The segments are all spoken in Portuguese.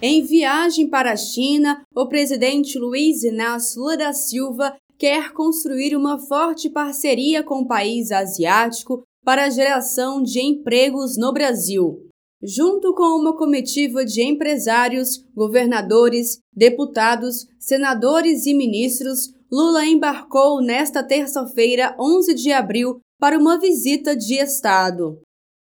Em viagem para a China, o presidente Luiz Inácio Lula da Silva quer construir uma forte parceria com o país asiático para a geração de empregos no Brasil. Junto com uma comitiva de empresários, governadores, deputados, senadores e ministros, Lula embarcou nesta terça-feira, 11 de abril, para uma visita de Estado.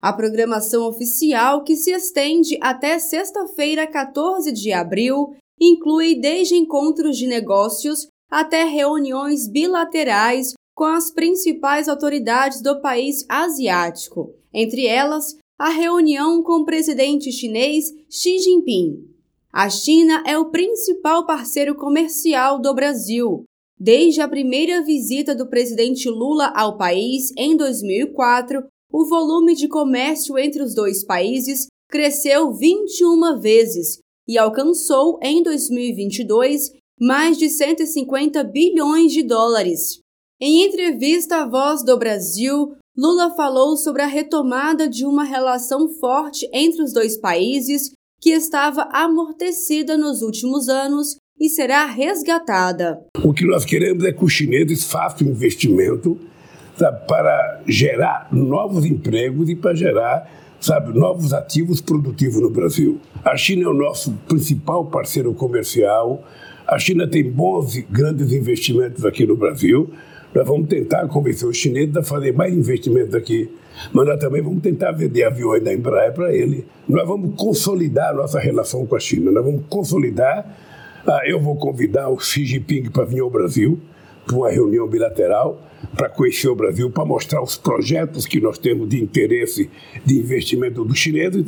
A programação oficial, que se estende até sexta-feira, 14 de abril, inclui desde encontros de negócios até reuniões bilaterais com as principais autoridades do país asiático, entre elas a reunião com o presidente chinês Xi Jinping. A China é o principal parceiro comercial do Brasil. Desde a primeira visita do presidente Lula ao país em 2004, o volume de comércio entre os dois países cresceu 21 vezes e alcançou, em 2022, mais de 150 bilhões de dólares. Em entrevista à Voz do Brasil, Lula falou sobre a retomada de uma relação forte entre os dois países que estava amortecida nos últimos anos e será resgatada. O que nós queremos é que os chineses façam investimento sabe, para gerar novos empregos e para gerar sabe, novos ativos produtivos no Brasil. A China é o nosso principal parceiro comercial. A China tem bons e grandes investimentos aqui no Brasil. Nós vamos tentar convencer os chineses a fazer mais investimentos aqui. Mas nós também vamos tentar vender aviões da Embraer para ele. Nós vamos consolidar a nossa relação com a China. Nós vamos consolidar. Ah, eu vou convidar o Xi Jinping para vir ao Brasil para uma reunião bilateral para conhecer o Brasil, para mostrar os projetos que nós temos de interesse de investimento dos chineses.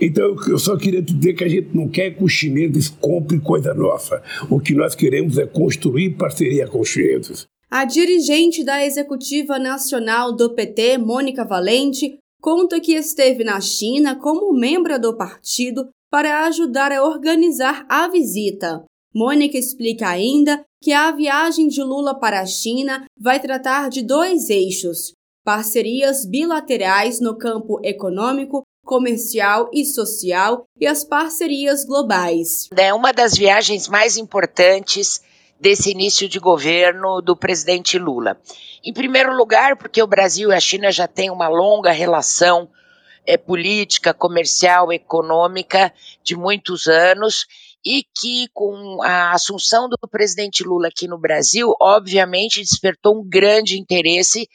Então, eu só queria dizer que a gente não quer que os chineses comprem coisa nossa. O que nós queremos é construir parceria com os chineses. A dirigente da Executiva Nacional do PT, Mônica Valente, conta que esteve na China como membro do partido para ajudar a organizar a visita. Mônica explica ainda que a viagem de Lula para a China vai tratar de dois eixos: parcerias bilaterais no campo econômico, comercial e social e as parcerias globais. É uma das viagens mais importantes desse início de governo do presidente Lula. Em primeiro lugar, porque o Brasil e a China já têm uma longa relação é, política, comercial, econômica de muitos anos e que, com a assunção do presidente Lula aqui no Brasil, obviamente despertou um grande interesse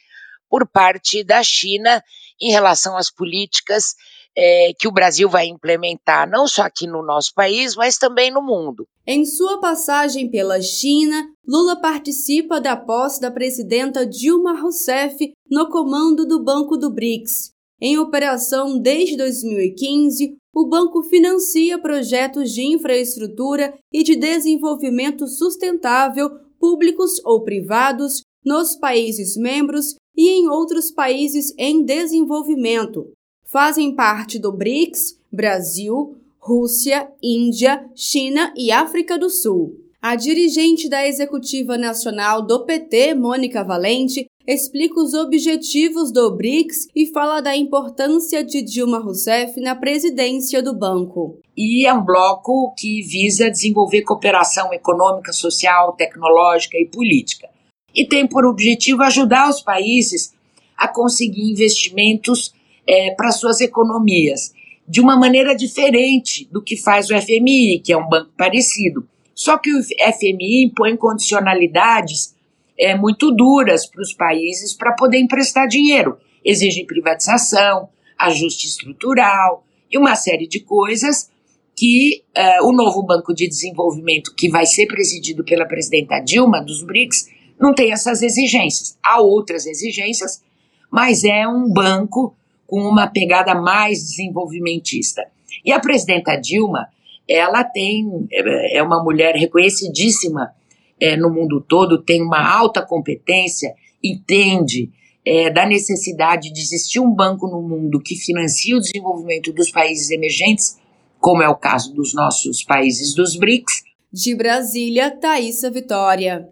por parte da China em relação às políticas é, que o Brasil vai implementar, não só aqui no nosso país, mas também no mundo. Em sua passagem pela China, Lula participa da posse da presidenta Dilma Rousseff no comando do Banco do BRICS. Em operação desde 2015, o banco financia projetos de infraestrutura e de desenvolvimento sustentável, públicos ou privados, nos países membros e em outros países em desenvolvimento. Fazem parte do BRICS Brasil, Rússia, Índia, China e África do Sul. A dirigente da Executiva Nacional do PT, Mônica Valente, explica os objetivos do BRICS e fala da importância de Dilma Rousseff na presidência do banco. E é um bloco que visa desenvolver cooperação econômica, social, tecnológica e política. E tem por objetivo ajudar os países a conseguir investimentos é, para suas economias, de uma maneira diferente do que faz o FMI, que é um banco parecido. Só que o FMI impõe condicionalidades é, muito duras para os países para poder emprestar dinheiro. Exige privatização, ajuste estrutural e uma série de coisas que uh, o novo Banco de Desenvolvimento, que vai ser presidido pela presidenta Dilma dos BRICS, não tem essas exigências. Há outras exigências, mas é um banco com uma pegada mais desenvolvimentista. E a presidenta Dilma, ela tem é, é uma mulher reconhecidíssima é, no mundo todo, tem uma alta competência, entende é, da necessidade de existir um banco no mundo que financie o desenvolvimento dos países emergentes, como é o caso dos nossos países dos BRICS. De Brasília, Thaisa Vitória.